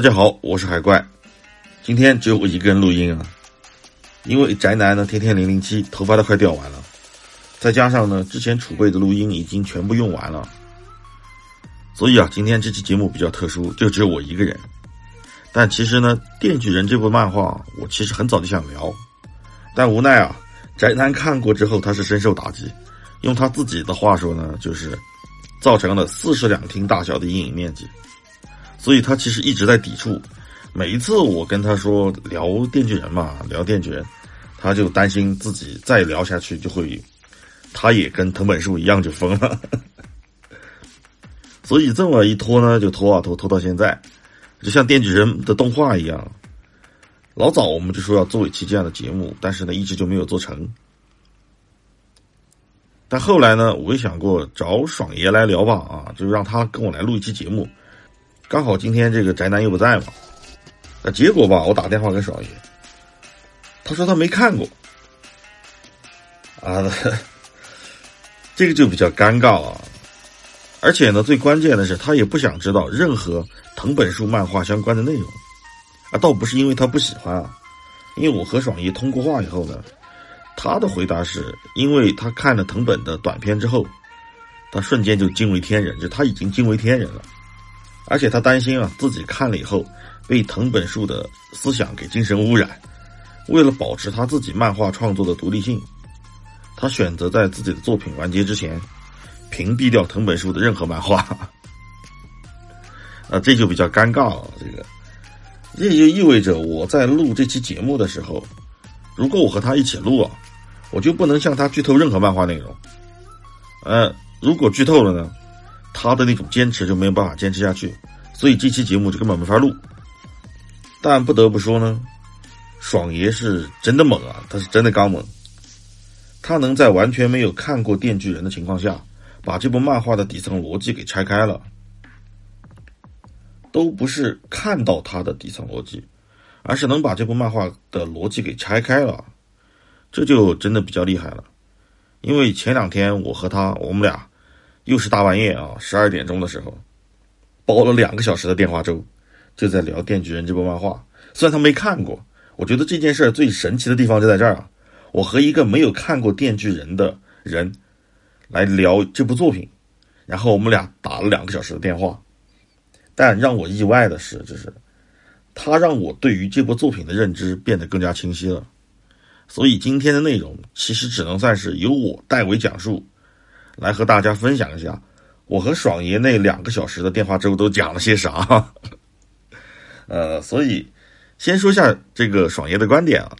大家好，我是海怪，今天只有我一个人录音啊，因为宅男呢天天零零七，头发都快掉完了，再加上呢之前储备的录音已经全部用完了，所以啊今天这期节目比较特殊，就只有我一个人。但其实呢，《电锯人》这部漫画我其实很早就想聊，但无奈啊，宅男看过之后他是深受打击，用他自己的话说呢，就是造成了四室两厅大小的阴影面积。所以他其实一直在抵触，每一次我跟他说聊电锯人嘛，聊电锯人，他就担心自己再聊下去就会，他也跟藤本树一样就疯了。所以这么一拖呢，就拖啊拖，拖到现在，就像电锯人的动画一样，老早我们就说要做一期这样的节目，但是呢一直就没有做成。但后来呢，我也想过找爽爷来聊吧，啊，就让他跟我来录一期节目。刚好今天这个宅男又不在嘛，那结果吧，我打电话给爽爷，他说他没看过，啊，这个就比较尴尬啊。而且呢，最关键的是他也不想知道任何藤本树漫画相关的内容，啊，倒不是因为他不喜欢啊，因为我和爽爷通过话以后呢，他的回答是因为他看了藤本的短片之后，他瞬间就惊为天人，就他已经惊为天人了。而且他担心啊，自己看了以后被藤本树的思想给精神污染。为了保持他自己漫画创作的独立性，他选择在自己的作品完结之前屏蔽掉藤本树的任何漫画。啊，这就比较尴尬了。这个，这就意味着我在录这期节目的时候，如果我和他一起录啊，我就不能向他剧透任何漫画内容。呃，如果剧透了呢？他的那种坚持就没有办法坚持下去，所以这期节目就根本没法录。但不得不说呢，爽爷是真的猛啊，他是真的刚猛。他能在完全没有看过《电锯人》的情况下，把这部漫画的底层逻辑给拆开了，都不是看到他的底层逻辑，而是能把这部漫画的逻辑给拆开了，这就真的比较厉害了。因为前两天我和他，我们俩。又是大半夜啊，十二点钟的时候，煲了两个小时的电话粥，就在聊《电锯人》这部漫画。虽然他没看过，我觉得这件事最神奇的地方就在这儿啊！我和一个没有看过《电锯人》的人来聊这部作品，然后我们俩打了两个小时的电话。但让我意外的是，就是他让我对于这部作品的认知变得更加清晰了。所以今天的内容其实只能算是由我代为讲述。来和大家分享一下，我和爽爷那两个小时的电话之后都讲了些啥。呃，所以先说下这个爽爷的观点啊，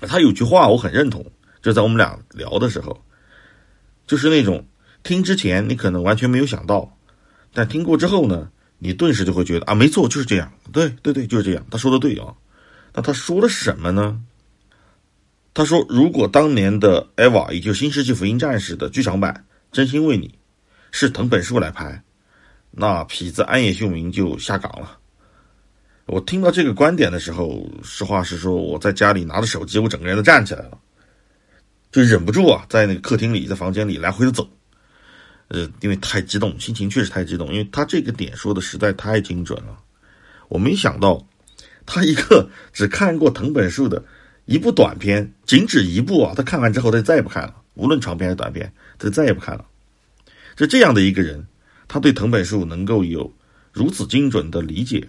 他有句话我很认同，就在我们俩聊的时候，就是那种听之前你可能完全没有想到，但听过之后呢，你顿时就会觉得啊，没错，就是这样，对对对，就是这样，他说的对啊。那他说的是什么呢？他说：“如果当年的《EVA》也就《新世纪福音战士》的剧场版《真心为你》是藤本树来拍，那痞子安野秀明就下岗了。”我听到这个观点的时候，实话实说，我在家里拿着手机，我整个人都站起来了，就忍不住啊，在那个客厅里，在房间里来回的走。呃，因为太激动，心情确实太激动，因为他这个点说的实在太精准了。我没想到，他一个只看过藤本树的。一部短片，仅止一部啊！他看完之后，他再也不看了。无论长片还是短片，他再也不看了。就这样的一个人，他对藤本树能够有如此精准的理解，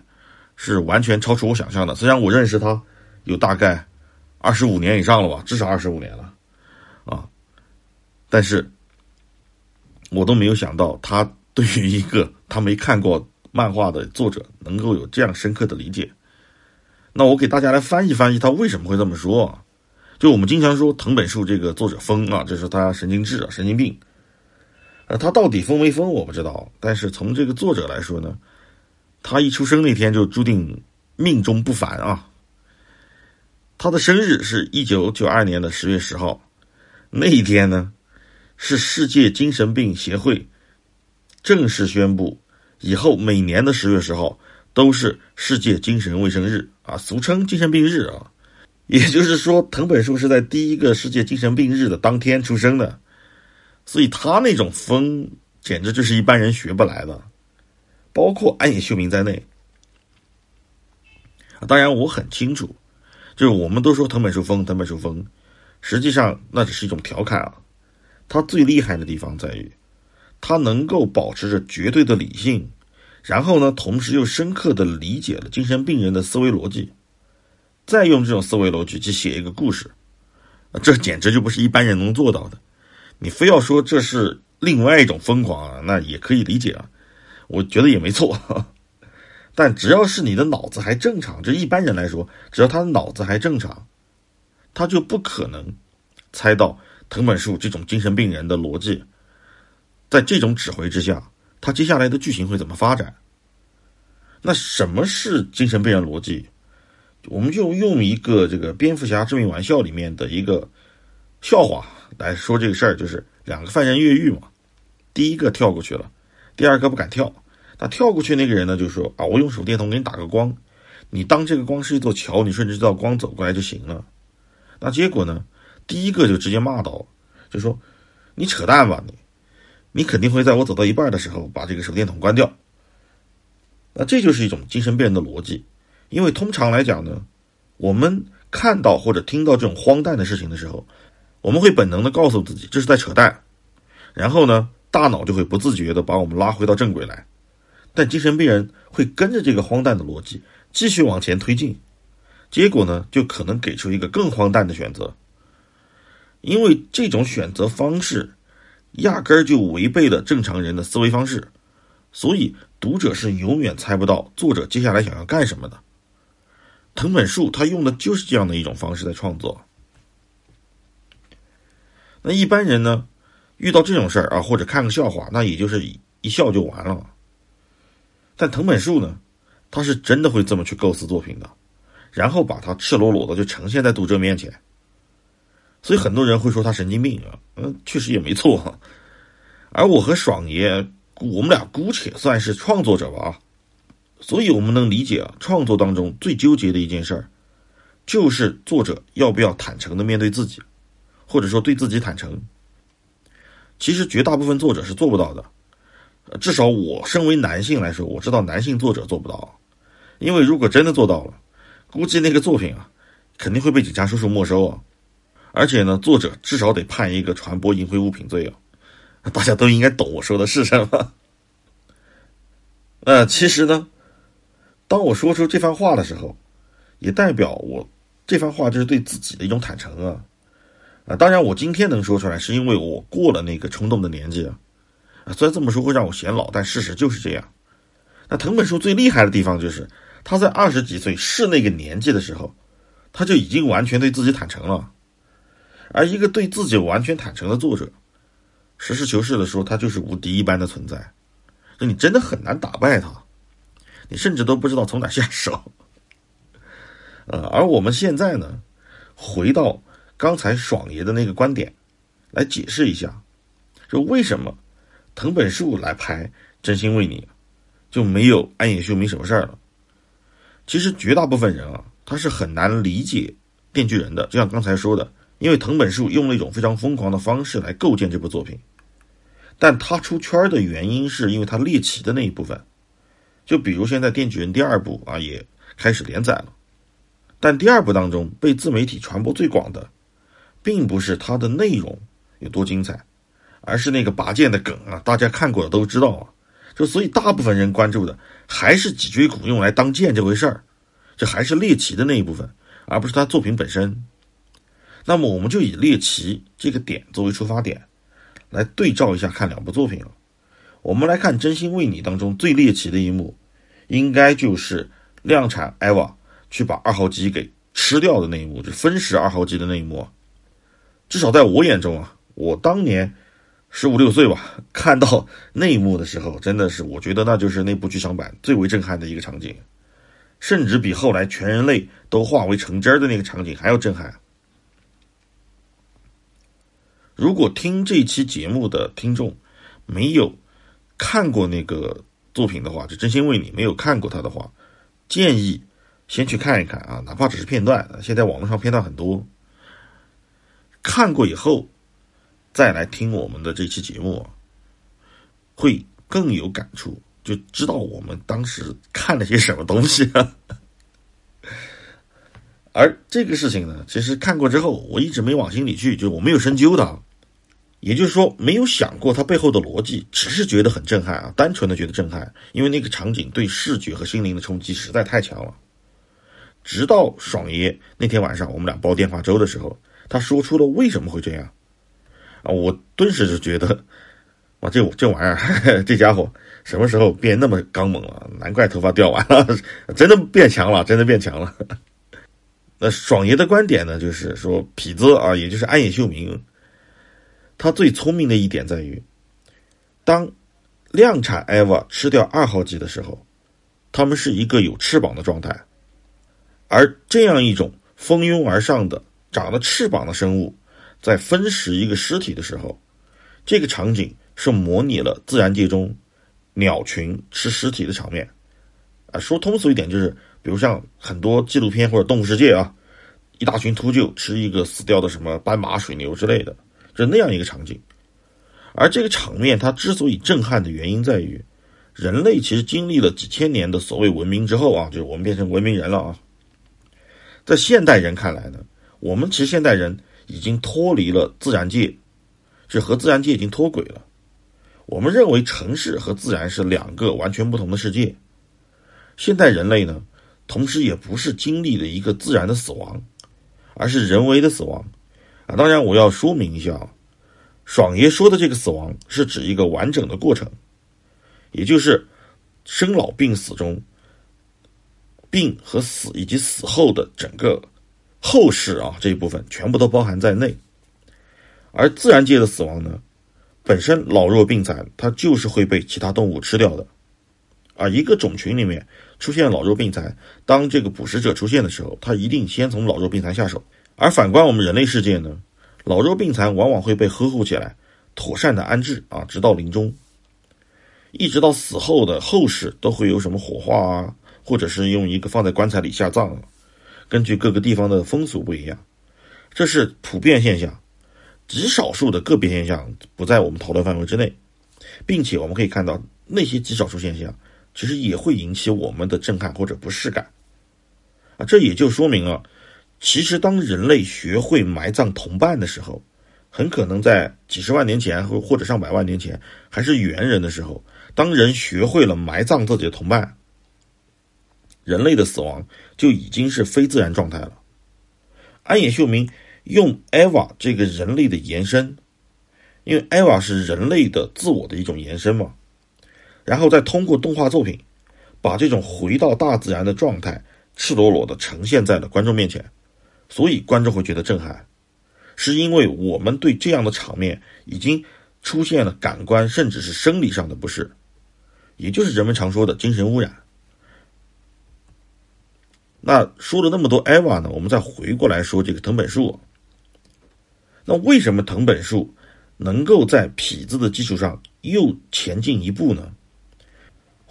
是完全超出我想象的。虽然我认识他有大概二十五年以上了吧，至少二十五年了啊，但是我都没有想到，他对于一个他没看过漫画的作者，能够有这样深刻的理解。那我给大家来翻译翻译，他为什么会这么说？就我们经常说藤本树这个作者疯啊，这是他神经质啊，神经病。呃，他到底疯没疯我不知道，但是从这个作者来说呢，他一出生那天就注定命中不凡啊。他的生日是一九九二年的十月十号，那一天呢，是世界精神病协会正式宣布以后每年的十月十号。都是世界精神卫生日啊，俗称精神病日啊。也就是说，藤本树是在第一个世界精神病日的当天出生的，所以他那种疯简直就是一般人学不来的，包括安野秀明在内。当然我很清楚，就是我们都说藤本树疯，藤本树疯，实际上那只是一种调侃啊。他最厉害的地方在于，他能够保持着绝对的理性，然后呢，同时又深刻的理解了精神病人的思维逻辑，再用这种思维逻辑去写一个故事，这简直就不是一般人能做到的。你非要说这是另外一种疯狂啊，那也可以理解啊，我觉得也没错。但只要是你的脑子还正常，这一般人来说，只要他的脑子还正常，他就不可能猜到藤本树这种精神病人的逻辑。在这种指挥之下，他接下来的剧情会怎么发展？那什么是精神病人逻辑？我们就用一个这个《蝙蝠侠致命玩笑》里面的一个笑话来说这个事儿，就是两个犯人越狱嘛，第一个跳过去了，第二个不敢跳。那跳过去那个人呢，就说啊，我用手电筒给你打个光，你当这个光是一座桥，你顺着这道光走过来就行了。那结果呢，第一个就直接骂到，就说你扯淡吧你，你肯定会在我走到一半的时候把这个手电筒关掉。那这就是一种精神病人的逻辑，因为通常来讲呢，我们看到或者听到这种荒诞的事情的时候，我们会本能的告诉自己这是在扯淡，然后呢，大脑就会不自觉的把我们拉回到正轨来。但精神病人会跟着这个荒诞的逻辑继续往前推进，结果呢，就可能给出一个更荒诞的选择。因为这种选择方式压根儿就违背了正常人的思维方式，所以读者是永远猜不到作者接下来想要干什么的。藤本树他用的就是这样的一种方式在创作。那一般人呢，遇到这种事儿啊，或者看个笑话，那也就是一笑就完了。但藤本树呢，他是真的会这么去构思作品的，然后把它赤裸裸的就呈现在读者面前。所以很多人会说他神经病啊，嗯，确实也没错哈。而我和爽爷，我们俩姑且算是创作者吧，所以我们能理解啊，创作当中最纠结的一件事儿，就是作者要不要坦诚的面对自己，或者说对自己坦诚。其实绝大部分作者是做不到的。至少我身为男性来说，我知道男性作者做不到，因为如果真的做到了，估计那个作品啊，肯定会被警察叔叔没收啊，而且呢，作者至少得判一个传播淫秽物品罪啊，大家都应该懂我说的是什么。呃，其实呢，当我说出这番话的时候，也代表我这番话就是对自己的一种坦诚啊，啊，当然我今天能说出来，是因为我过了那个冲动的年纪啊。虽然这么说会让我显老，但事实就是这样。那藤本树最厉害的地方就是，他在二十几岁是那个年纪的时候，他就已经完全对自己坦诚了。而一个对自己完全坦诚的作者，实事求是的说，他就是无敌一般的存在。那你真的很难打败他，你甚至都不知道从哪下手。呃，而我们现在呢，回到刚才爽爷的那个观点，来解释一下，就为什么。藤本树来拍《真心为你》，就没有安野秀明什么事儿了。其实绝大部分人啊，他是很难理解《电锯人》的。就像刚才说的，因为藤本树用了一种非常疯狂的方式来构建这部作品，但他出圈的原因是因为他猎奇的那一部分。就比如现在《电锯人》第二部啊，也开始连载了，但第二部当中被自媒体传播最广的，并不是它的内容有多精彩。而是那个拔剑的梗啊，大家看过的都知道啊，就所以大部分人关注的还是脊椎骨用来当剑这回事儿，这还是猎奇的那一部分，而不是他作品本身。那么我们就以猎奇这个点作为出发点，来对照一下看两部作品。我们来看《真心为你》当中最猎奇的一幕，应该就是量产艾娃去把二号机给吃掉的那一幕，就分食二号机的那一幕。至少在我眼中啊，我当年。十五六岁吧，看到那一幕的时候，真的是我觉得那就是那部剧场版最为震撼的一个场景，甚至比后来全人类都化为成汁儿的那个场景还要震撼。如果听这期节目的听众没有看过那个作品的话，就真心为你没有看过他的话，建议先去看一看啊，哪怕只是片段，现在网络上片段很多，看过以后。再来听我们的这期节目，会更有感触，就知道我们当时看了些什么东西。而这个事情呢，其实看过之后，我一直没往心里去，就我没有深究它，也就是说，没有想过它背后的逻辑，只是觉得很震撼啊，单纯的觉得震撼，因为那个场景对视觉和心灵的冲击实在太强了。直到爽爷那天晚上，我们俩煲电话粥的时候，他说出了为什么会这样啊，我顿时就觉得，哇，这这玩意儿，这家伙什么时候变那么刚猛了？难怪头发掉完了，真的变强了，真的变强了。那爽爷的观点呢，就是说痞子啊，也就是安野秀明，他最聪明的一点在于，当量产艾娃吃掉二号机的时候，他们是一个有翅膀的状态，而这样一种蜂拥而上的长了翅膀的生物，在分食一个尸体的时候，这个场景是模拟了自然界中鸟群吃尸体的场面。啊，说通俗一点就是。比如像很多纪录片或者动物世界啊，一大群秃鹫吃一个死掉的什么斑马、水牛之类的，就那样一个场景。而这个场面它之所以震撼的原因在于，人类其实经历了几千年的所谓文明之后啊，就是我们变成文明人了啊。在现代人看来呢，我们其实现代人已经脱离了自然界，是和自然界已经脱轨了。我们认为城市和自然是两个完全不同的世界。现代人类呢？同时，也不是经历了一个自然的死亡，而是人为的死亡，啊，当然我要说明一下啊，爽爷说的这个死亡是指一个完整的过程，也就是生老病死中，病和死以及死后的整个后事啊这一部分全部都包含在内，而自然界的死亡呢，本身老弱病残，它就是会被其他动物吃掉的。而一个种群里面出现老弱病残，当这个捕食者出现的时候，他一定先从老弱病残下手。而反观我们人类世界呢，老弱病残往往会被呵护起来，妥善的安置啊，直到临终，一直到死后的后事都会有什么火化啊，或者是用一个放在棺材里下葬。根据各个地方的风俗不一样，这是普遍现象，极少数的个别现象不在我们讨论范围之内，并且我们可以看到那些极少数现象。其实也会引起我们的震撼或者不适感，啊，这也就说明了，其实当人类学会埋葬同伴的时候，很可能在几十万年前或或者上百万年前还是猿人的时候，当人学会了埋葬自己的同伴，人类的死亡就已经是非自然状态了。安野秀明用艾娃这个人类的延伸，因为艾娃是人类的自我的一种延伸嘛。然后再通过动画作品，把这种回到大自然的状态，赤裸裸的呈现在了观众面前，所以观众会觉得震撼，是因为我们对这样的场面已经出现了感官甚至是生理上的不适，也就是人们常说的精神污染。那说了那么多艾娃呢，我们再回过来说这个藤本树，那为什么藤本树能够在痞子的基础上又前进一步呢？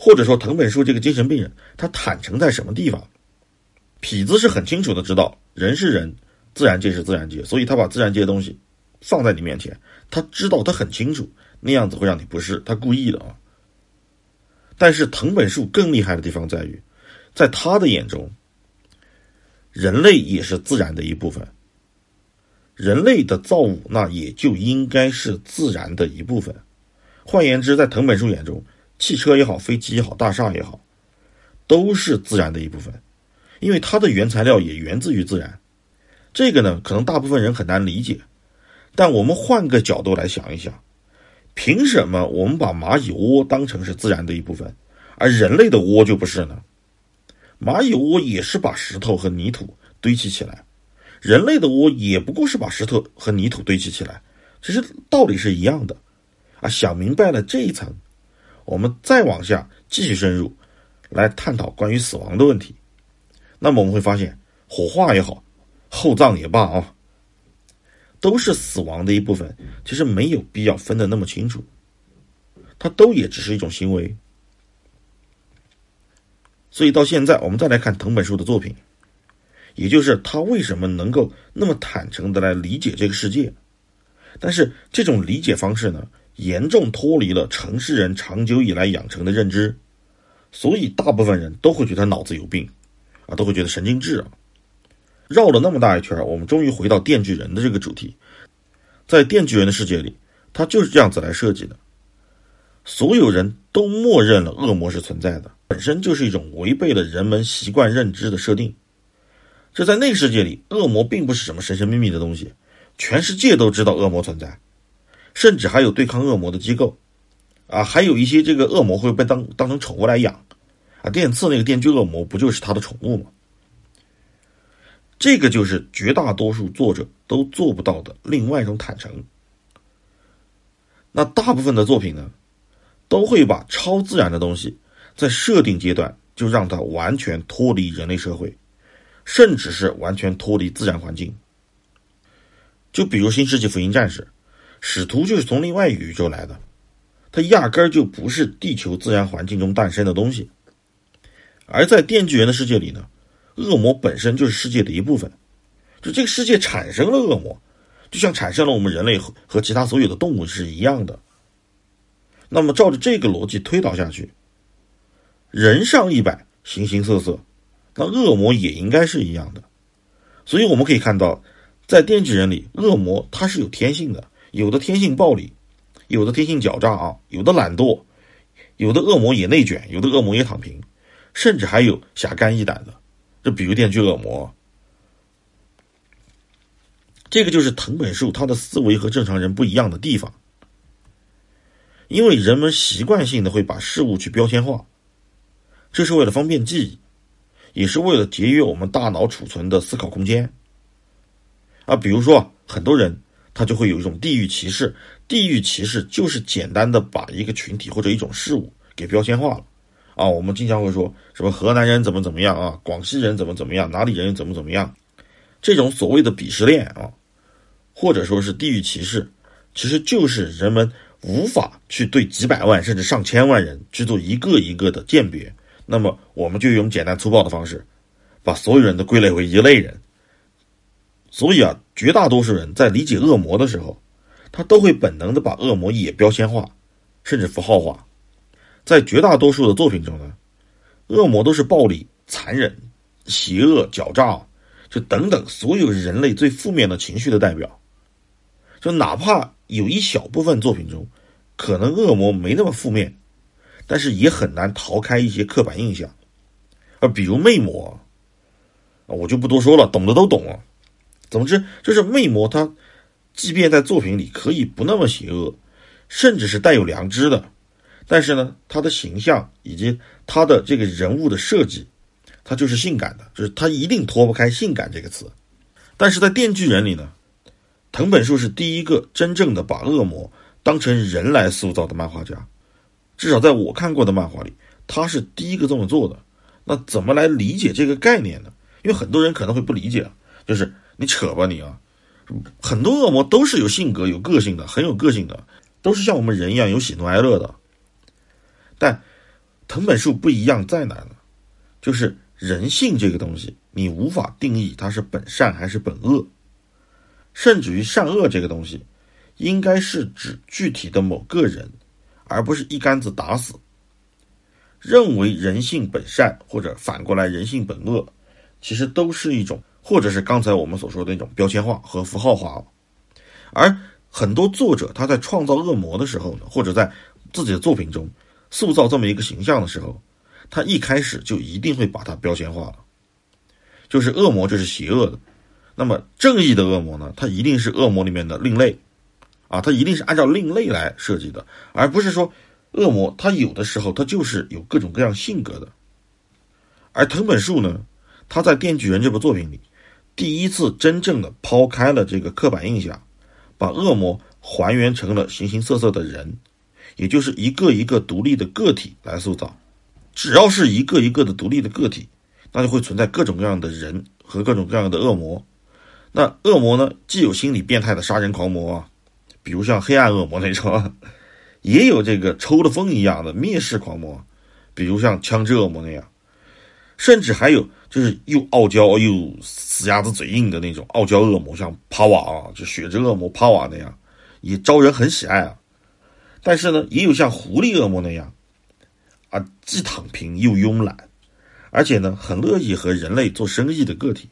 或者说，藤本树这个精神病人，他坦诚在什么地方？痞子是很清楚的知道，人是人，自然界是自然界，所以他把自然界的东西放在你面前，他知道他很清楚，那样子会让你不适，他故意的啊。但是藤本树更厉害的地方在于，在他的眼中，人类也是自然的一部分，人类的造物那也就应该是自然的一部分。换言之，在藤本树眼中。汽车也好，飞机也好，大厦也好，都是自然的一部分，因为它的原材料也源自于自然。这个呢，可能大部分人很难理解，但我们换个角度来想一想，凭什么我们把蚂蚁窝当成是自然的一部分，而人类的窝就不是呢？蚂蚁窝也是把石头和泥土堆砌起来，人类的窝也不过是把石头和泥土堆砌起来，其实道理是一样的啊！想明白了这一层。我们再往下继续深入，来探讨关于死亡的问题。那么我们会发现，火化也好，厚葬也罢啊，都是死亡的一部分。其实没有必要分得那么清楚，它都也只是一种行为。所以到现在，我们再来看藤本树的作品，也就是他为什么能够那么坦诚的来理解这个世界。但是这种理解方式呢？严重脱离了城市人长久以来养成的认知，所以大部分人都会觉得脑子有病，啊，都会觉得神经质啊。绕了那么大一圈，我们终于回到电锯人的这个主题。在电锯人的世界里，他就是这样子来设计的：所有人都默认了恶魔是存在的，本身就是一种违背了人们习惯认知的设定。这在那个世界里，恶魔并不是什么神神秘秘的东西，全世界都知道恶魔存在，甚至还有对抗恶魔的机构。啊，还有一些这个恶魔会被当当成宠物来养。啊，电刺那个电锯恶魔不就是他的宠物吗？这个就是绝大多数作者都做不到的另外一种坦诚。那大部分的作品呢，都会把超自然的东西在设定阶段就让它完全脱离人类社会，甚至是完全脱离自然环境。就比如《新世纪福音战士》，使徒就是从另外一宇宙来的，他压根儿就不是地球自然环境中诞生的东西。而在电锯人的世界里呢？恶魔本身就是世界的一部分，就这个世界产生了恶魔，就像产生了我们人类和和其他所有的动物是一样的。那么照着这个逻辑推导下去，人上一百，形形色色，那恶魔也应该是一样的。所以我们可以看到，在电锯人里，恶魔它是有天性的，有的天性暴力，有的天性狡诈啊，有的懒惰，有的恶魔也内卷，有的恶魔也躺平，甚至还有侠肝义胆的。就比如电锯恶魔，这个就是藤本树他的思维和正常人不一样的地方。因为人们习惯性的会把事物去标签化，这是为了方便记忆，也是为了节约我们大脑储存的思考空间。啊，比如说很多人他就会有一种地域歧视，地域歧视就是简单的把一个群体或者一种事物给标签化了。啊，我们经常会说什么河南人怎么怎么样啊，广西人怎么怎么样，哪里人怎么怎么样，这种所谓的鄙视链啊，或者说是地域歧视，其实就是人们无法去对几百万甚至上千万人去做一个一个的鉴别，那么我们就用简单粗暴的方式，把所有人都归类为一类人。所以啊，绝大多数人在理解恶魔的时候，他都会本能的把恶魔也标签化，甚至符号化。在绝大多数的作品中呢，恶魔都是暴力、残忍、邪恶、狡诈，就等等所有人类最负面的情绪的代表。就哪怕有一小部分作品中，可能恶魔没那么负面，但是也很难逃开一些刻板印象。而比如魅魔，我就不多说了，懂的都懂了。总之，就是魅魔他，即便在作品里可以不那么邪恶，甚至是带有良知的。但是呢，他的形象以及他的这个人物的设计，他就是性感的，就是他一定脱不开“性感”这个词。但是在《电锯人》里呢，藤本树是第一个真正的把恶魔当成人来塑造的漫画家，至少在我看过的漫画里，他是第一个这么做的。那怎么来理解这个概念呢？因为很多人可能会不理解，就是你扯吧你啊，很多恶魔都是有性格、有个性的，很有个性的，都是像我们人一样有喜怒哀乐的。但藤本树不一样在哪呢？就是人性这个东西，你无法定义它是本善还是本恶，甚至于善恶这个东西，应该是指具体的某个人，而不是一竿子打死。认为人性本善或者反过来人性本恶，其实都是一种，或者是刚才我们所说的那种标签化和符号化了。而很多作者他在创造恶魔的时候呢，或者在自己的作品中。塑造这么一个形象的时候，他一开始就一定会把它标签化了，就是恶魔就是邪恶的，那么正义的恶魔呢，它一定是恶魔里面的另类，啊，它一定是按照另类来设计的，而不是说恶魔它有的时候它就是有各种各样性格的。而藤本树呢，他在《电锯人》这部作品里，第一次真正的抛开了这个刻板印象，把恶魔还原成了形形色色的人。也就是一个一个独立的个体来塑造，只要是一个一个的独立的个体，那就会存在各种各样的人和各种各样的恶魔。那恶魔呢，既有心理变态的杀人狂魔啊，比如像黑暗恶魔那种，也有这个抽了风一样的蔑视狂魔，比如像枪支恶魔那样，甚至还有就是又傲娇又死鸭子嘴硬的那种傲娇恶魔，像帕瓦啊，就血之恶魔帕瓦那样，也招人很喜爱啊。但是呢，也有像狐狸恶魔那样，啊，既躺平又慵懒，而且呢，很乐意和人类做生意的个体，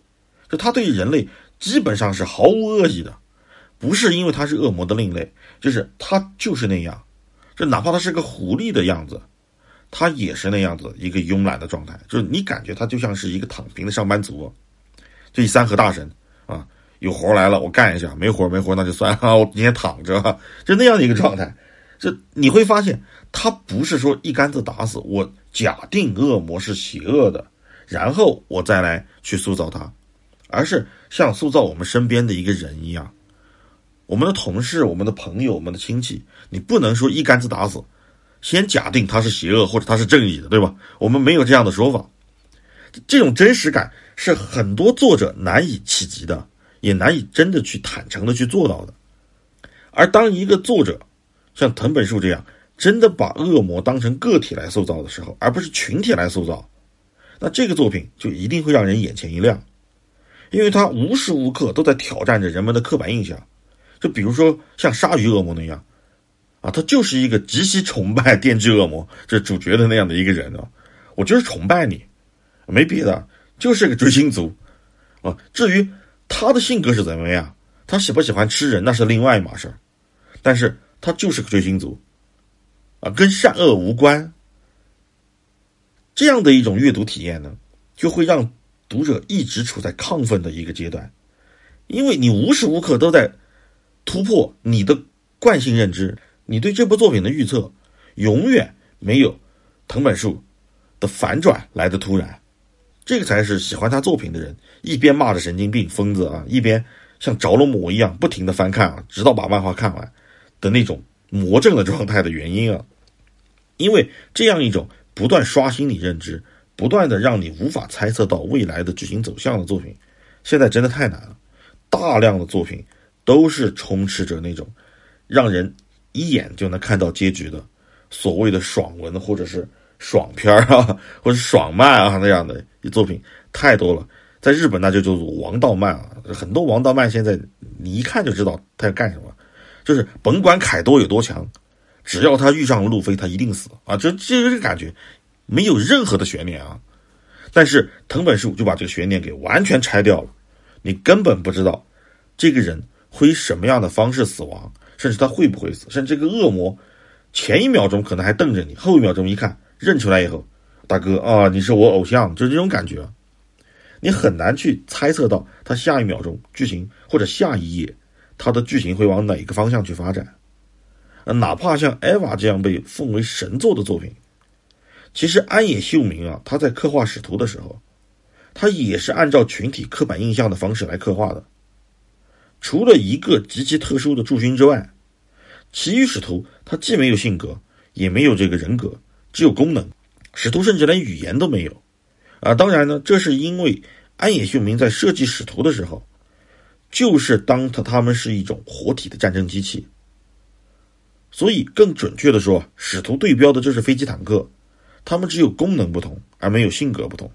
就他对人类基本上是毫无恶意的，不是因为他是恶魔的另类，就是他就是那样，就哪怕他是个狐狸的样子，他也是那样子一个慵懒的状态，就是你感觉他就像是一个躺平的上班族，这三和大神啊，有活来了我干一下，没活没活那就算了，我今天躺着，就那样的一个状态。这你会发现，他不是说一竿子打死我，假定恶魔是邪恶的，然后我再来去塑造他，而是像塑造我们身边的一个人一样，我们的同事、我们的朋友、我们的亲戚，你不能说一竿子打死，先假定他是邪恶或者他是正义的，对吧？我们没有这样的说法，这种真实感是很多作者难以企及的，也难以真的去坦诚的去做到的，而当一个作者。像藤本树这样，真的把恶魔当成个体来塑造的时候，而不是群体来塑造，那这个作品就一定会让人眼前一亮，因为他无时无刻都在挑战着人们的刻板印象。就比如说像鲨鱼恶魔那样，啊，他就是一个极其崇拜 电锯恶魔这主角的那样的一个人啊，我就是崇拜你，没别的，就是个追星族啊。至于他的性格是怎么样，他喜不喜欢吃人那是另外一码事，但是。他就是个追星族，啊，跟善恶无关。这样的一种阅读体验呢，就会让读者一直处在亢奋的一个阶段，因为你无时无刻都在突破你的惯性认知，你对这部作品的预测永远没有藤本树的反转来的突然。这个才是喜欢他作品的人一边骂着神经病疯子啊，一边像着了魔一样不停的翻看啊，直到把漫画看完。的那种魔怔的状态的原因啊，因为这样一种不断刷新你认知、不断的让你无法猜测到未来的剧情走向的作品，现在真的太难了。大量的作品都是充斥着那种让人一眼就能看到结局的所谓的爽文或者是爽片啊，或者爽漫啊那样的作品太多了。在日本那就叫做王道漫啊，很多王道漫现在你一看就知道他要干什么。就是甭管凯多有多强，只要他遇上路飞，他一定死啊！这这个感觉没有任何的悬念啊。但是藤本树就把这个悬念给完全拆掉了，你根本不知道这个人会以什么样的方式死亡，甚至他会不会死，甚至这个恶魔前一秒钟可能还瞪着你，后一秒钟一看认出来以后，大哥啊，你是我偶像，就是这种感觉，你很难去猜测到他下一秒钟剧情或者下一页。他的剧情会往哪个方向去发展？呃，哪怕像《艾娃》这样被奉为神作的作品，其实安野秀明啊，他在刻画使徒的时候，他也是按照群体刻板印象的方式来刻画的。除了一个极其特殊的驻勋之外，其余使徒他既没有性格，也没有这个人格，只有功能。使徒甚至连语言都没有。啊，当然呢，这是因为安野秀明在设计使徒的时候。就是当他他们是一种活体的战争机器，所以更准确的说，使徒对标的就是飞机坦克，他们只有功能不同，而没有性格不同。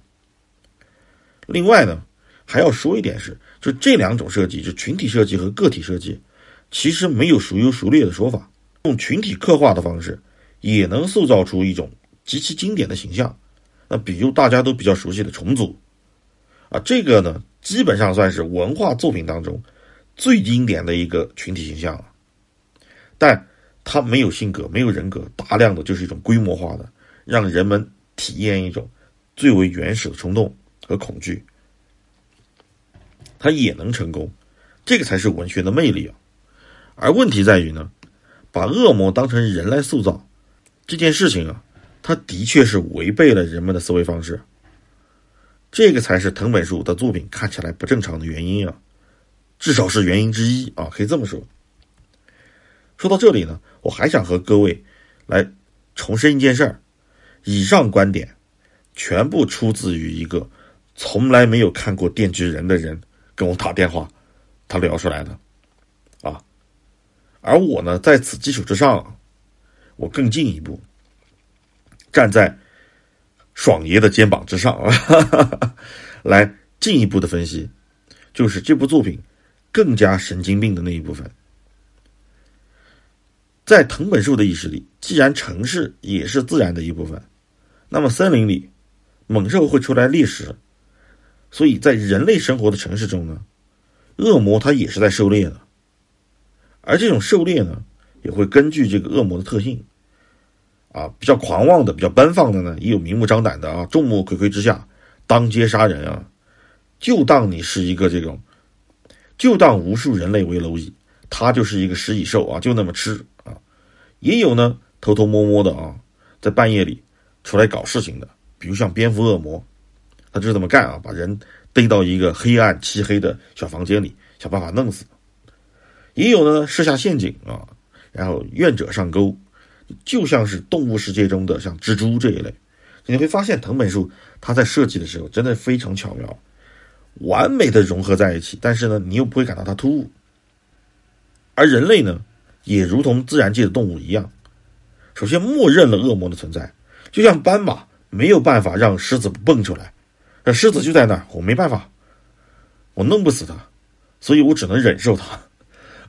另外呢，还要说一点是，就这两种设计，就群体设计和个体设计，其实没有孰优孰劣的说法。用群体刻画的方式，也能塑造出一种极其经典的形象。那比如大家都比较熟悉的重组，啊，这个呢。基本上算是文化作品当中最经典的一个群体形象了，但它没有性格，没有人格，大量的就是一种规模化的，让人们体验一种最为原始的冲动和恐惧。他也能成功，这个才是文学的魅力啊！而问题在于呢，把恶魔当成人来塑造这件事情啊，它的确是违背了人们的思维方式。这个才是藤本树的作品看起来不正常的原因啊，至少是原因之一啊，可以这么说。说到这里呢，我还想和各位来重申一件事儿：以上观点全部出自于一个从来没有看过《电锯人》的人跟我打电话，他聊出来的啊。而我呢，在此基础之上，我更进一步站在。爽爷的肩膀之上啊，来进一步的分析，就是这部作品更加神经病的那一部分。在藤本树的意识里，既然城市也是自然的一部分，那么森林里猛兽会出来猎食，所以在人类生活的城市中呢，恶魔它也是在狩猎的，而这种狩猎呢，也会根据这个恶魔的特性，啊，比较狂妄的、比较奔放的呢，也有明目张胆的啊，众目睽睽之下当街杀人啊，就当你是一个这种，就当无数人类为蝼蚁，他就是一个食蚁兽啊，就那么吃啊，也有呢偷偷摸摸的啊，在半夜里出来搞事情的。比如像蝙蝠恶魔，他就是这么干啊，把人逮到一个黑暗漆黑的小房间里，想办法弄死。也有呢设下陷阱啊，然后愿者上钩，就像是动物世界中的像蜘蛛这一类。你会发现藤本树他在设计的时候真的非常巧妙，完美的融合在一起，但是呢，你又不会感到它突兀。而人类呢，也如同自然界的动物一样，首先默认了恶魔的存在，就像斑马。没有办法让狮子蹦出来，这狮子就在那儿，我没办法，我弄不死它，所以我只能忍受它，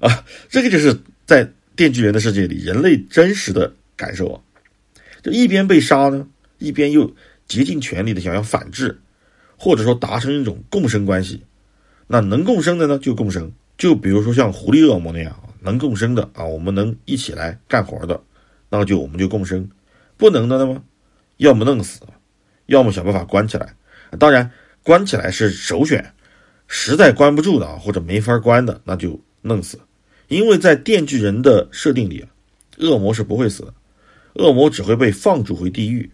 啊，这个就是在电锯人的世界里人类真实的感受啊，就一边被杀呢，一边又竭尽全力的想要反制，或者说达成一种共生关系，那能共生的呢就共生，就比如说像狐狸恶魔那样能共生的啊，我们能一起来干活的，那就我们就共生，不能的吗？要么弄死，要么想办法关起来。当然，关起来是首选。实在关不住的啊，或者没法关的，那就弄死。因为在电锯人的设定里，恶魔是不会死的，恶魔只会被放逐回地狱。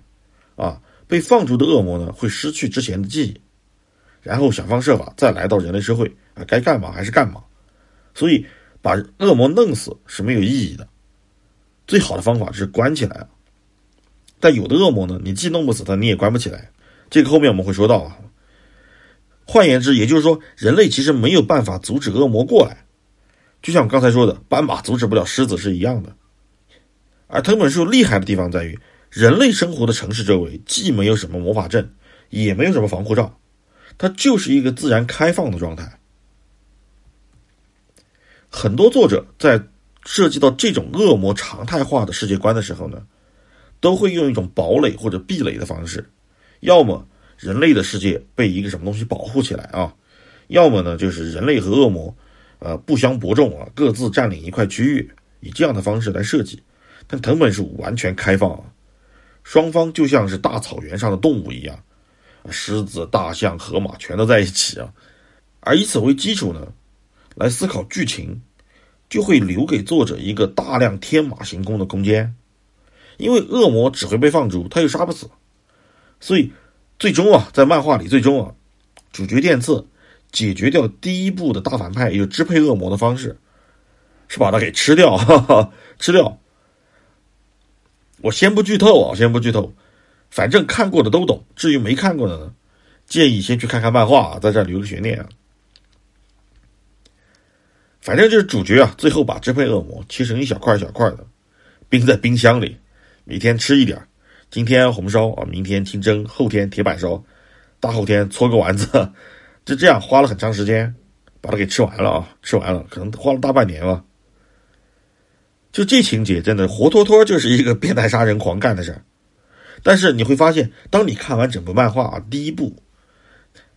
啊，被放逐的恶魔呢，会失去之前的记忆，然后想方设法再来到人类社会啊，该干嘛还是干嘛。所以，把恶魔弄死是没有意义的。最好的方法是关起来啊。但有的恶魔呢，你既弄不死他，你也关不起来。这个后面我们会说到啊。换言之，也就是说，人类其实没有办法阻止恶魔过来，就像刚才说的，斑马阻止不了狮子是一样的。而藤本树厉害的地方在于，人类生活的城市周围既没有什么魔法阵，也没有什么防护罩，它就是一个自然开放的状态。很多作者在涉及到这种恶魔常态化的世界观的时候呢。都会用一种堡垒或者壁垒的方式，要么人类的世界被一个什么东西保护起来啊，要么呢就是人类和恶魔，呃不相伯仲啊，各自占领一块区域，以这样的方式来设计。但藤本树完全开放啊，双方就像是大草原上的动物一样，狮子、大象、河马全都在一起啊，而以此为基础呢，来思考剧情，就会留给作者一个大量天马行空的空间。因为恶魔只会被放逐，他又杀不死，所以最终啊，在漫画里，最终啊，主角电次解决掉第一部的大反派，也就支配恶魔的方式，是把他给吃掉，哈哈，吃掉。我先不剧透啊，先不剧透，反正看过的都懂。至于没看过的呢，建议先去看看漫画啊，在这留个悬念啊。反正就是主角啊，最后把支配恶魔切成一小块一小块的，冰在冰箱里。每天吃一点今天红烧啊，明天清蒸，后天铁板烧，大后天搓个丸子，就这样花了很长时间把它给吃完了啊，吃完了可能花了大半年吧。就这情节真的活脱脱就是一个变态杀人狂干的事儿。但是你会发现，当你看完整部漫画啊，第一部，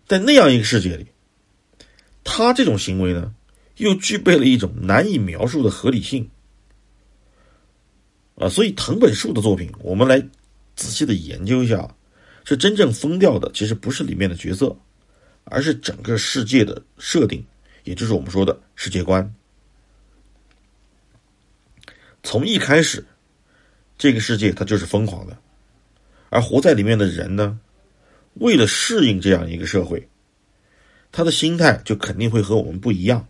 在那样一个世界里，他这种行为呢，又具备了一种难以描述的合理性。啊，所以藤本树的作品，我们来仔细的研究一下，是真正疯掉的，其实不是里面的角色，而是整个世界的设定，也就是我们说的世界观。从一开始，这个世界它就是疯狂的，而活在里面的人呢，为了适应这样一个社会，他的心态就肯定会和我们不一样。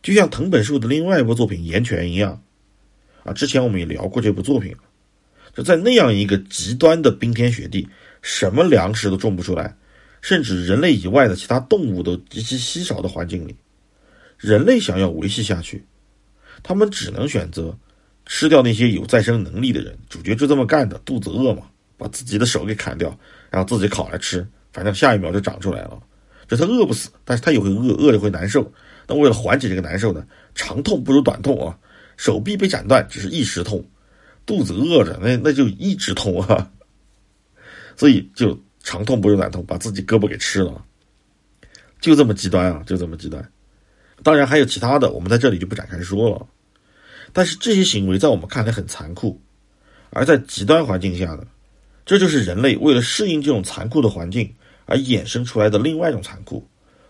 就像藤本树的另外一部作品《岩泉》一样。啊，之前我们也聊过这部作品，就在那样一个极端的冰天雪地，什么粮食都种不出来，甚至人类以外的其他动物都极其稀少的环境里，人类想要维系下去，他们只能选择吃掉那些有再生能力的人。主角就这么干的，肚子饿嘛，把自己的手给砍掉，然后自己烤来吃，反正下一秒就长出来了。就他饿不死，但是他也会饿，饿着会难受。那为了缓解这个难受呢，长痛不如短痛啊。手臂被斩断只是一时痛，肚子饿着那那就一直痛啊，所以就长痛不如短痛，把自己胳膊给吃了，就这么极端啊，就这么极端。当然还有其他的，我们在这里就不展开说了。但是这些行为在我们看来很残酷，而在极端环境下呢，这就是人类为了适应这种残酷的环境而衍生出来的另外一种残酷，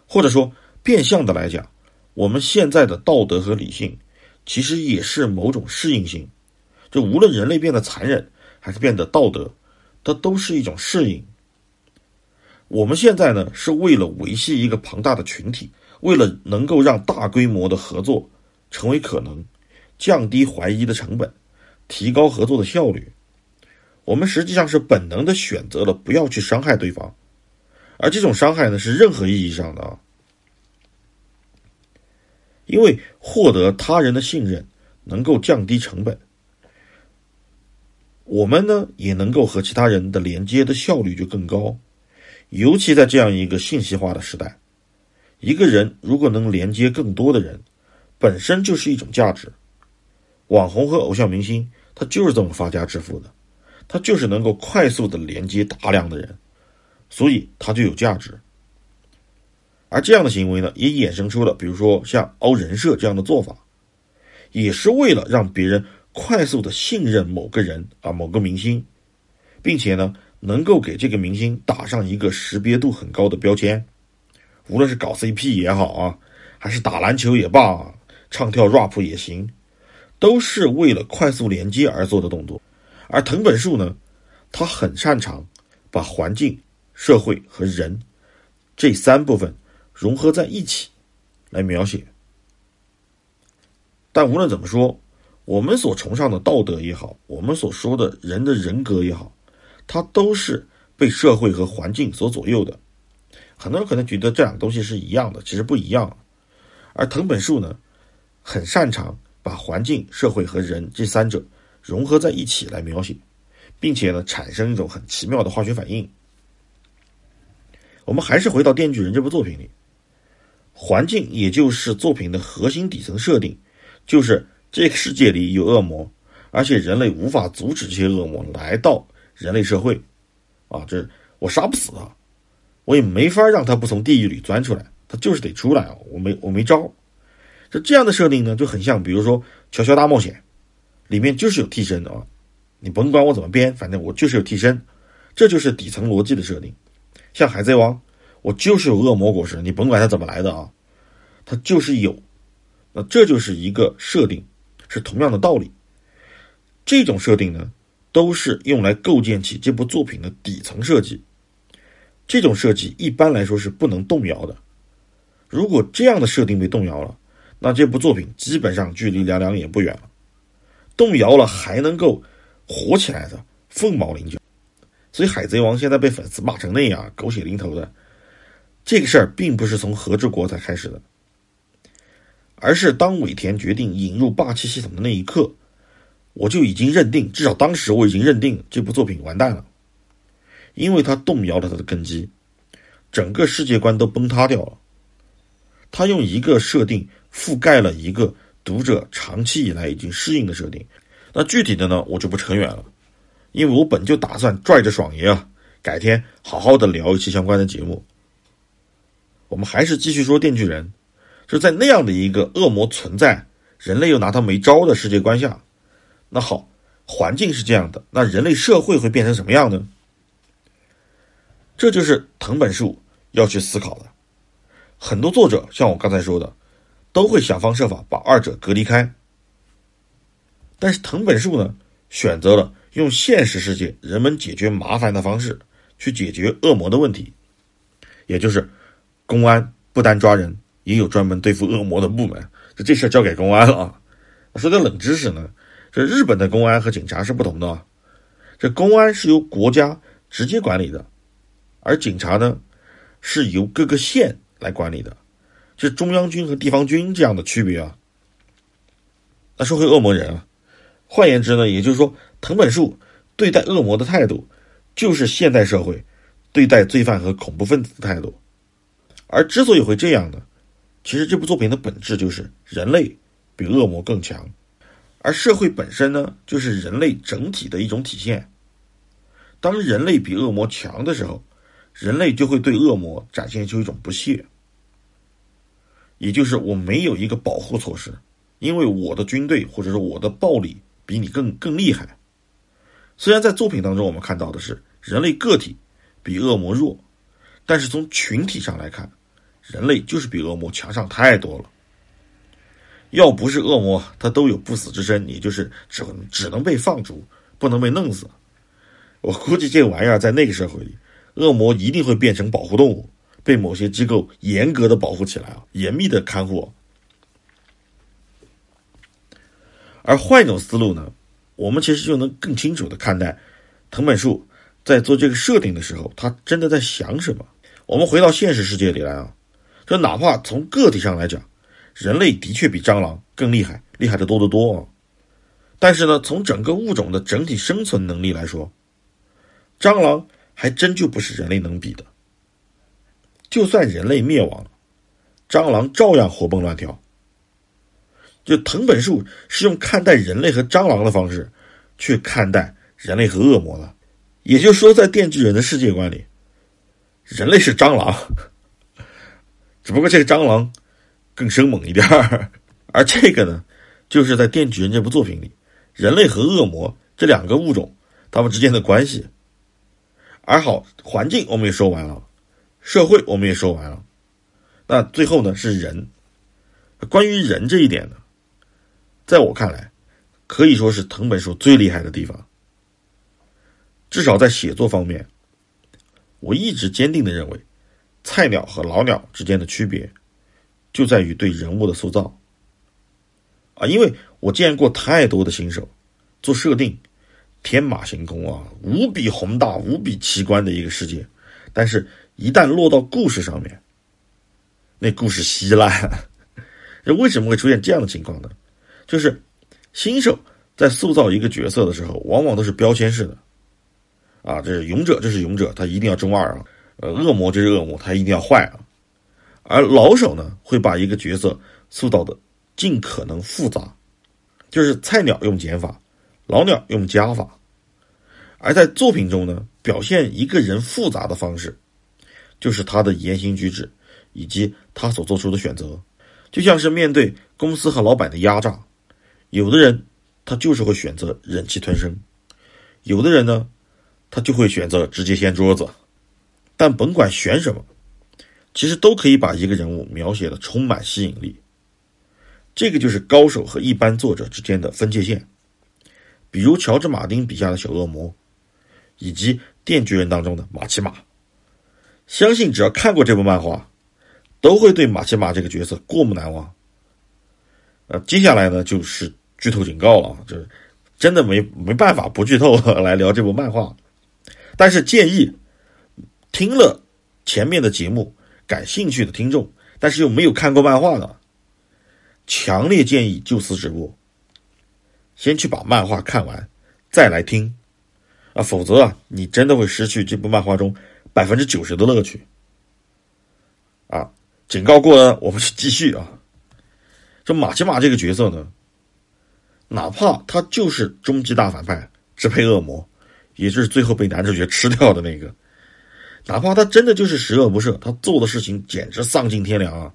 或者说变相的来讲，我们现在的道德和理性其实也是某种适应性。就无论人类变得残忍还是变得道德，它都是一种适应。我们现在呢是为了维系一个庞大的群体。为了能够让大规模的合作成为可能，降低怀疑的成本，提高合作的效率，我们实际上是本能的选择了不要去伤害对方，而这种伤害呢是任何意义上的啊，因为获得他人的信任能够降低成本，我们呢也能够和其他人的连接的效率就更高，尤其在这样一个信息化的时代。一个人如果能连接更多的人，本身就是一种价值。网红和偶像明星，他就是这么发家致富的，他就是能够快速的连接大量的人，所以他就有价值。而这样的行为呢，也衍生出了，比如说像凹人设这样的做法，也是为了让别人快速的信任某个人啊，某个明星，并且呢，能够给这个明星打上一个识别度很高的标签。无论是搞 CP 也好啊，还是打篮球也罢，唱跳 rap 也行，都是为了快速连接而做的动作。而藤本树呢，他很擅长把环境、社会和人这三部分融合在一起来描写。但无论怎么说，我们所崇尚的道德也好，我们所说的人的人格也好，它都是被社会和环境所左右的。很多人可能觉得这两个东西是一样的，其实不一样。而藤本树呢，很擅长把环境、社会和人这三者融合在一起来描写，并且呢，产生一种很奇妙的化学反应。我们还是回到《电锯人》这部作品里，环境也就是作品的核心底层设定，就是这个世界里有恶魔，而且人类无法阻止这些恶魔来到人类社会。啊，这我杀不死他。我也没法让他不从地狱里钻出来，他就是得出来啊！我没我没招。就这样的设定呢，就很像，比如说《乔乔大冒险》，里面就是有替身的啊，你甭管我怎么编，反正我就是有替身，这就是底层逻辑的设定。像《海贼王》，我就是有恶魔果实，你甭管它怎么来的啊，它就是有。那这就是一个设定，是同样的道理。这种设定呢，都是用来构建起这部作品的底层设计。这种设计一般来说是不能动摇的。如果这样的设定被动摇了，那这部作品基本上距离凉凉也不远了。动摇了还能够火起来的，凤毛麟角。所以《海贼王》现在被粉丝骂成那样，狗血淋头的，这个事儿并不是从和之国才开始的，而是当尾田决定引入霸气系统的那一刻，我就已经认定，至少当时我已经认定这部作品完蛋了。因为他动摇了他的根基，整个世界观都崩塌掉了。他用一个设定覆盖了一个读者长期以来已经适应的设定。那具体的呢，我就不扯远了，因为我本就打算拽着爽爷啊，改天好好的聊一期相关的节目。我们还是继续说《电锯人》，是在那样的一个恶魔存在，人类又拿他没招的世界观下，那好，环境是这样的，那人类社会会变成什么样呢？这就是藤本树要去思考的。很多作者像我刚才说的，都会想方设法把二者隔离开。但是藤本树呢，选择了用现实世界人们解决麻烦的方式去解决恶魔的问题，也就是公安不单抓人，也有专门对付恶魔的部门。这这事交给公安了啊。说点冷知识呢，这日本的公安和警察是不同的啊，这公安是由国家直接管理的。而警察呢，是由各个县来管理的，就中央军和地方军这样的区别啊。那说回恶魔人啊，换言之呢，也就是说，藤本树对待恶魔的态度，就是现代社会对待罪犯和恐怖分子的态度。而之所以会这样呢，其实这部作品的本质就是人类比恶魔更强，而社会本身呢，就是人类整体的一种体现。当人类比恶魔强的时候，人类就会对恶魔展现出一种不屑，也就是我没有一个保护措施，因为我的军队或者是我的暴力比你更更厉害。虽然在作品当中我们看到的是人类个体比恶魔弱，但是从群体上来看，人类就是比恶魔强上太多了。要不是恶魔，他都有不死之身，也就是只只能被放逐，不能被弄死。我估计这玩意儿在那个社会里，恶魔一定会变成保护动物，被某些机构严格的保护起来啊，严密的看护。而换一种思路呢，我们其实就能更清楚的看待藤本树在做这个设定的时候，他真的在想什么。我们回到现实世界里来啊，这哪怕从个体上来讲。人类的确比蟑螂更厉害，厉害的多得多啊！但是呢，从整个物种的整体生存能力来说，蟑螂还真就不是人类能比的。就算人类灭亡，蟑螂照样活蹦乱跳。就藤本树是用看待人类和蟑螂的方式去看待人类和恶魔的，也就是说，在电锯人的世界观里，人类是蟑螂，只不过这个蟑螂。更生猛一点儿，而这个呢，就是在《电锯人》这部作品里，人类和恶魔这两个物种他们之间的关系。而好，环境我们也说完了，社会我们也说完了，那最后呢是人。关于人这一点呢，在我看来，可以说是藤本树最厉害的地方。至少在写作方面，我一直坚定的认为，菜鸟和老鸟之间的区别。就在于对人物的塑造，啊，因为我见过太多的新手做设定，天马行空啊，无比宏大、无比奇观的一个世界，但是，一旦落到故事上面，那故事稀烂。这为什么会出现这样的情况呢？就是新手在塑造一个角色的时候，往往都是标签式的，啊，这是勇者，这是勇者，他一定要中二啊，呃，恶魔，这是恶魔，他一定要坏啊。而老手呢，会把一个角色塑造的尽可能复杂，就是菜鸟用减法，老鸟用加法。而在作品中呢，表现一个人复杂的方式，就是他的言行举止以及他所做出的选择，就像是面对公司和老板的压榨，有的人他就是会选择忍气吞声，有的人呢，他就会选择直接掀桌子。但甭管选什么。其实都可以把一个人物描写的充满吸引力，这个就是高手和一般作者之间的分界线。比如乔治·马丁笔下的小恶魔，以及《电锯人》当中的马奇马。相信只要看过这部漫画，都会对马奇马这个角色过目难忘。呃，接下来呢就是剧透警告了，就是真的没没办法不剧透来聊这部漫画。但是建议听了前面的节目。感兴趣的听众，但是又没有看过漫画的，强烈建议就此止步，先去把漫画看完，再来听，啊，否则啊，你真的会失去这部漫画中百分之九十的乐趣。啊，警告过了，我们是继续啊。这马奇马这个角色呢，哪怕他就是终极大反派，支配恶魔，也就是最后被男主角吃掉的那个。哪怕他真的就是十恶不赦，他做的事情简直丧尽天良啊，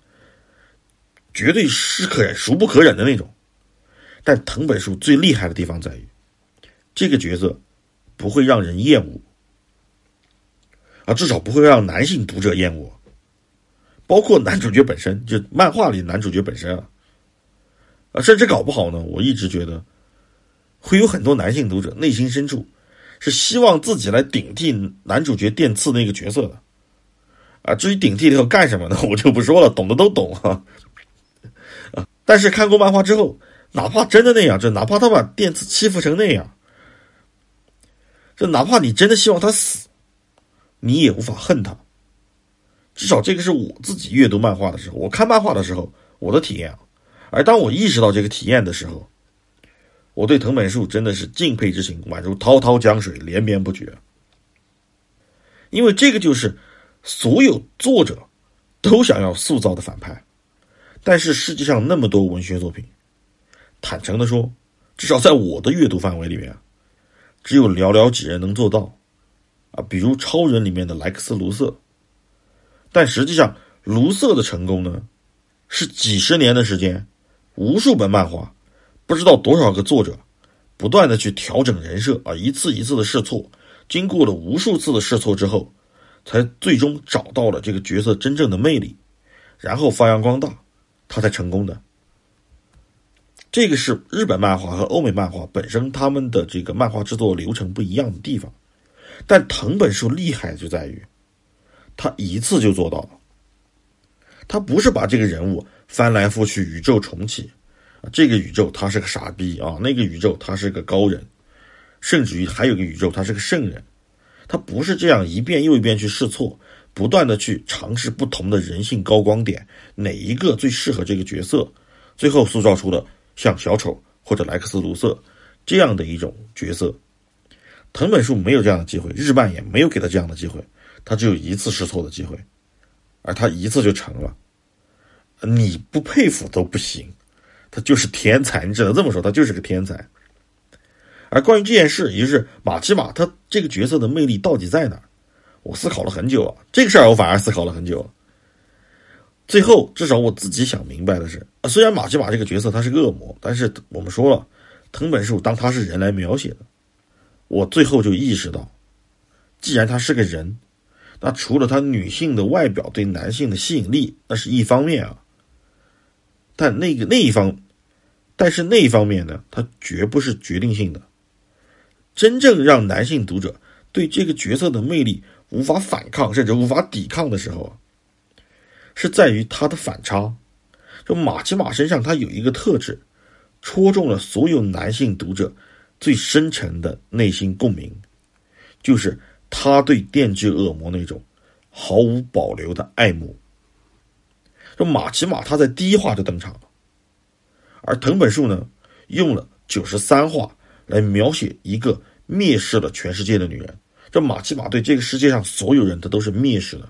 绝对是可忍孰不可忍的那种。但藤本树最厉害的地方在于，这个角色不会让人厌恶，啊，至少不会让男性读者厌恶，包括男主角本身，就漫画里男主角本身啊，啊，甚至搞不好呢，我一直觉得会有很多男性读者内心深处。是希望自己来顶替男主角电次那个角色的，啊，至于顶替要干什么呢？我就不说了，懂的都懂哈。啊，但是看过漫画之后，哪怕真的那样，就哪怕他把电次欺负成那样，就哪怕你真的希望他死，你也无法恨他。至少这个是我自己阅读漫画的时候，我看漫画的时候我的体验。而当我意识到这个体验的时候，我对藤本树真的是敬佩之情宛如滔滔江水连绵不绝，因为这个就是所有作者都想要塑造的反派，但是世界上那么多文学作品，坦诚的说，至少在我的阅读范围里面，只有寥寥几人能做到。啊，比如超人里面的莱克斯·卢瑟。但实际上，卢瑟的成功呢，是几十年的时间，无数本漫画，不知道多少个作者，不断的去调整人设啊，一次一次的试错，经过了无数次的试错之后，才最终找到了这个角色真正的魅力，然后发扬光大，他才成功的。这个是日本漫画和欧美漫画本身他们的这个漫画制作流程不一样的地方，但藤本树厉害就在于。他一次就做到了。他不是把这个人物翻来覆去宇宙重启，这个宇宙他是个傻逼啊，那个宇宙他是个高人，甚至于还有个宇宙他是个圣人。他不是这样一遍又一遍去试错，不断的去尝试不同的人性高光点，哪一个最适合这个角色，最后塑造出了像小丑或者莱克斯·卢瑟这样的一种角色。藤本树没有这样的机会，日漫也没有给他这样的机会。他只有一次试错的机会，而他一次就成了。你不佩服都不行，他就是天才，你只能这么说，他就是个天才。而关于这件事，也就是马奇马他这个角色的魅力到底在哪儿？我思考了很久啊，这个事儿我反而思考了很久。最后，至少我自己想明白的是，虽然马奇马这个角色他是恶魔，但是我们说了，藤本树当他是人来描写的，我最后就意识到，既然他是个人。那除了他女性的外表对男性的吸引力，那是一方面啊。但那个那一方，但是那一方面呢，它绝不是决定性的。真正让男性读者对这个角色的魅力无法反抗，甚至无法抵抗的时候，是在于他的反差。就马奇马身上，他有一个特质，戳中了所有男性读者最深沉的内心共鸣，就是。他对电锯恶魔那种毫无保留的爱慕，这马奇马他在第一话就登场了，而藤本树呢，用了九十三话来描写一个蔑视了全世界的女人。这马奇马对这个世界上所有人他都是蔑视的，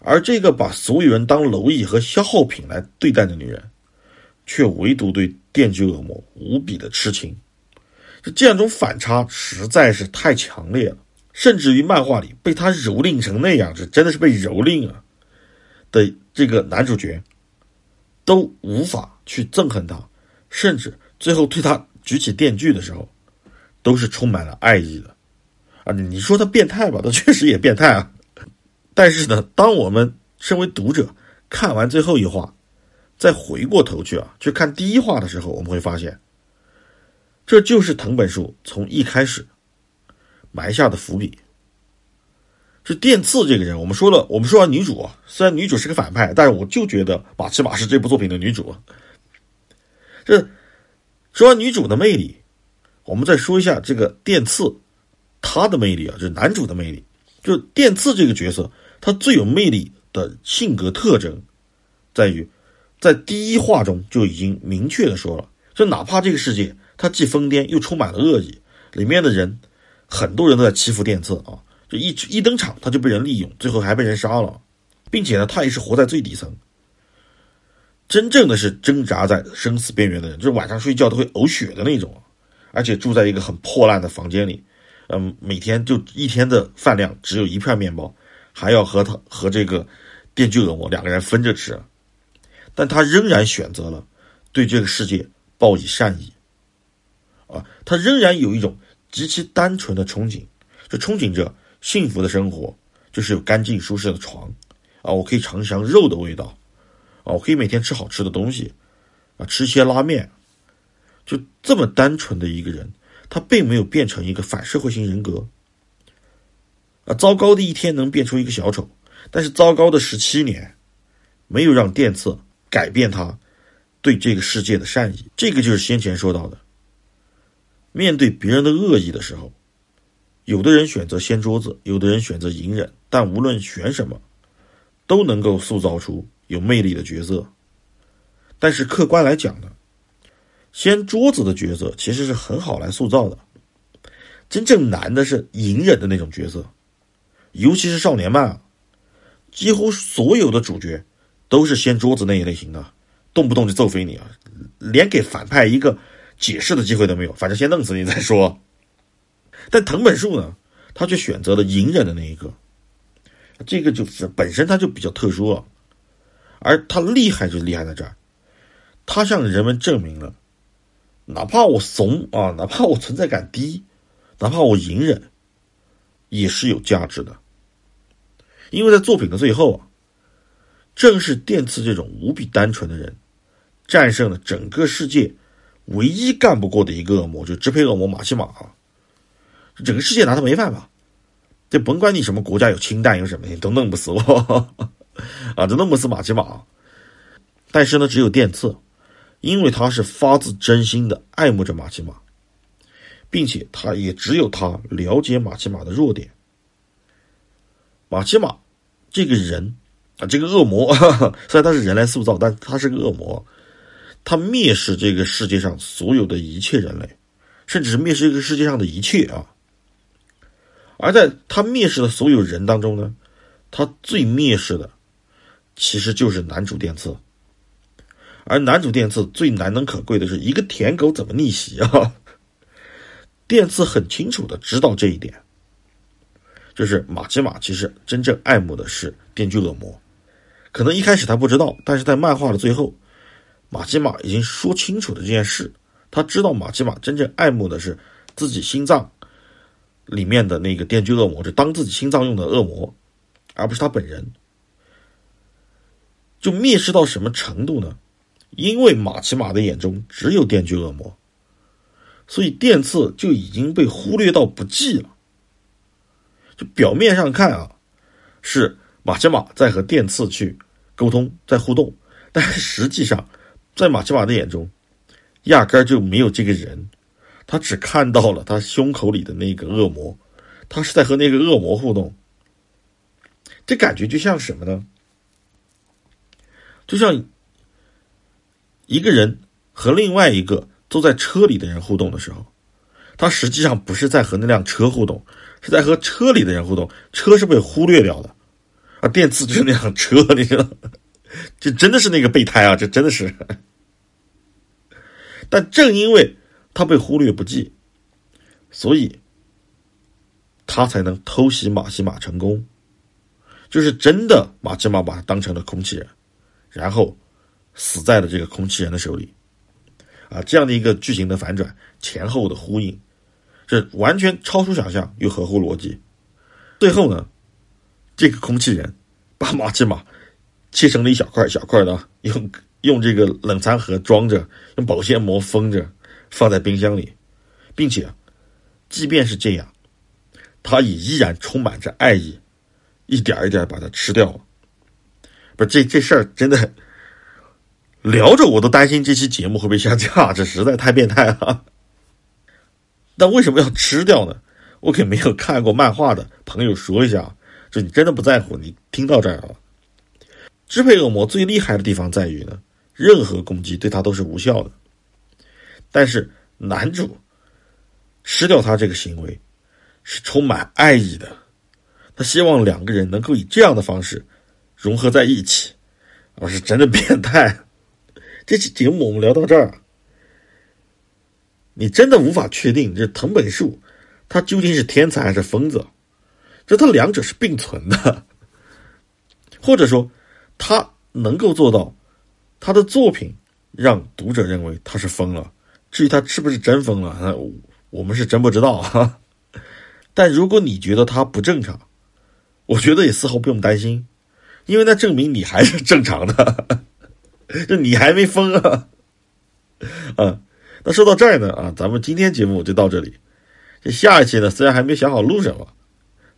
而这个把所有人当蝼蚁和消耗品来对待的女人，却唯独对电锯恶魔无比的痴情。这这样一种反差实在是太强烈了。甚至于漫画里被他蹂躏成那样子，真的是被蹂躏啊的这个男主角，都无法去憎恨他，甚至最后对他举起电锯的时候，都是充满了爱意的。啊，你说他变态吧，他确实也变态啊。但是呢，当我们身为读者看完最后一话，再回过头去啊，去看第一话的时候，我们会发现，这就是藤本树从一开始。埋下的伏笔，是电次这个人。我们说了，我们说完女主啊，虽然女主是个反派，但是我就觉得马奇马是这部作品的女主。这说完女主的魅力，我们再说一下这个电次，他的魅力啊，就是男主的魅力。就是电次这个角色，他最有魅力的性格特征，在于在第一话中就已经明确的说了，就哪怕这个世界它既疯癫又充满了恶意，里面的人。很多人都在欺负电次啊，一一登场他就被人利用，最后还被人杀了，并且呢，他也是活在最底层，真正的是挣扎在生死边缘的人，就是晚上睡觉都会呕血的那种，而且住在一个很破烂的房间里，嗯，每天就一天的饭量只有一片面包，还要和他和这个电锯恶魔两个人分着吃，但他仍然选择了对这个世界报以善意，啊，他仍然有一种。极其单纯的憧憬，就憧憬着幸福的生活，就是有干净舒适的床，啊，我可以尝尝肉的味道，啊，我可以每天吃好吃的东西，啊，吃些拉面，就这么单纯的一个人，他并没有变成一个反社会型人格，啊，糟糕的一天能变出一个小丑，但是糟糕的十七年，没有让电次改变他对这个世界的善意，这个就是先前说到的。面对别人的恶意的时候，有的人选择掀桌子，有的人选择隐忍，但无论选什么，都能够塑造出有魅力的角色。但是客观来讲呢，掀桌子的角色其实是很好来塑造的。真正难的是隐忍的那种角色，尤其是少年漫，几乎所有的主角都是掀桌子那一类型的，动不动就揍飞你啊，连给反派一个。解释的机会都没有，反正先弄死你再说。但藤本树呢，他却选择了隐忍的那一个，这个就是本身他就比较特殊了。而他厉害就厉害在这儿，他向人们证明了，哪怕我怂啊，哪怕我存在感低，哪怕我隐忍，也是有价值的。因为在作品的最后啊，正是电次这种无比单纯的人，战胜了整个世界唯一干不过的一个恶魔，就支配恶魔马西马啊，整个世界拿他没办法，就甭管你什么国家有氢弹有什么，你都弄不死我。啊，都弄不死马奇马，但是呢，只有电次，因为他是发自真心的爱慕着马奇马，并且他也只有他了解马奇马的弱点。马奇马这个人啊，这个恶魔，虽然他是人来塑造，但他是个恶魔，他蔑视这个世界上所有的一切人类，甚至是蔑视这个世界上的一切啊。而在他蔑视的所有人当中呢，他最蔑视的。其实就是男主电次，而男主电次最难能可贵的是一个舔狗怎么逆袭啊？电次很清楚的知道这一点，就是马奇马其实真正爱慕的是电锯恶魔，可能一开始他不知道，但是在漫画的最后，马奇马已经说清楚了这件事，他知道马奇马真正爱慕的是自己心脏里面的那个电锯恶魔，就当自己心脏用的恶魔，而不是他本人。就蔑视到什么程度呢？因为马奇马的眼中只有电锯恶魔，所以电刺就已经被忽略到不计了。就表面上看啊，是马奇马在和电刺去沟通，在互动，但实际上，在马奇马的眼中，压根儿就没有这个人，他只看到了他胸口里的那个恶魔，他是在和那个恶魔互动。这感觉就像什么呢？就像一个人和另外一个坐在车里的人互动的时候，他实际上不是在和那辆车互动，是在和车里的人互动。车是被忽略掉的，啊，电次就是那辆车，你知道，这真的是那个备胎啊，这真的是。但正因为他被忽略不计，所以他才能偷袭马西马成功，就是真的马西马把他当成了空气人。然后，死在了这个空气人的手里，啊，这样的一个剧情的反转，前后的呼应，这完全超出想象又合乎逻辑。最后呢，这个空气人把马奇马切成了一小块小块的，用用这个冷藏盒装着，用保鲜膜封着，放在冰箱里，并且，即便是这样，他也依然充满着爱意，一点一点把它吃掉了。不，这这事儿真的聊着我都担心这期节目会被下架，这实在太变态了。但为什么要吃掉呢？我给没有看过漫画的朋友说一下，就你真的不在乎，你听到这儿了。支配恶魔最厉害的地方在于呢，任何攻击对他都是无效的。但是男主吃掉他这个行为是充满爱意的，他希望两个人能够以这样的方式。融合在一起，我是真的变态。这期节目我们聊到这儿，你真的无法确定这藤本树他究竟是天才还是疯子，这他两者是并存的，或者说他能够做到他的作品让读者认为他是疯了。至于他是不是真疯了，那我们是真不知道哈。但如果你觉得他不正常，我觉得也丝毫不用担心。因为那证明你还是正常的，就你还没疯啊！啊，那说到这儿呢，啊，咱们今天节目就到这里。这下一期呢，虽然还没想好录什么，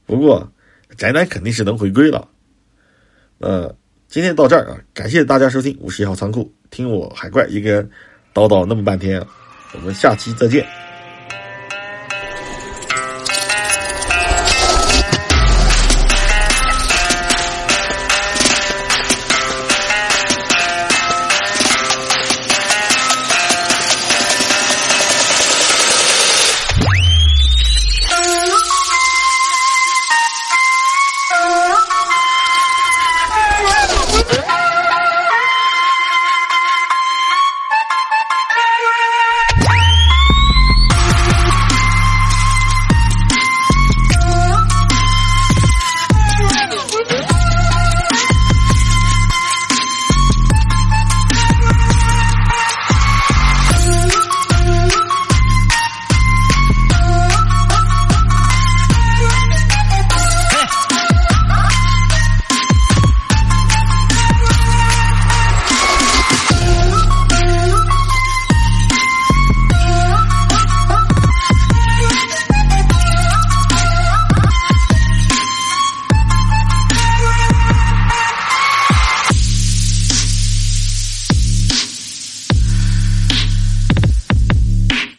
不过宅男肯定是能回归了。呃，今天到这儿啊，感谢大家收听五十一号仓库，听我海怪一个人叨叨那么半天，我们下期再见。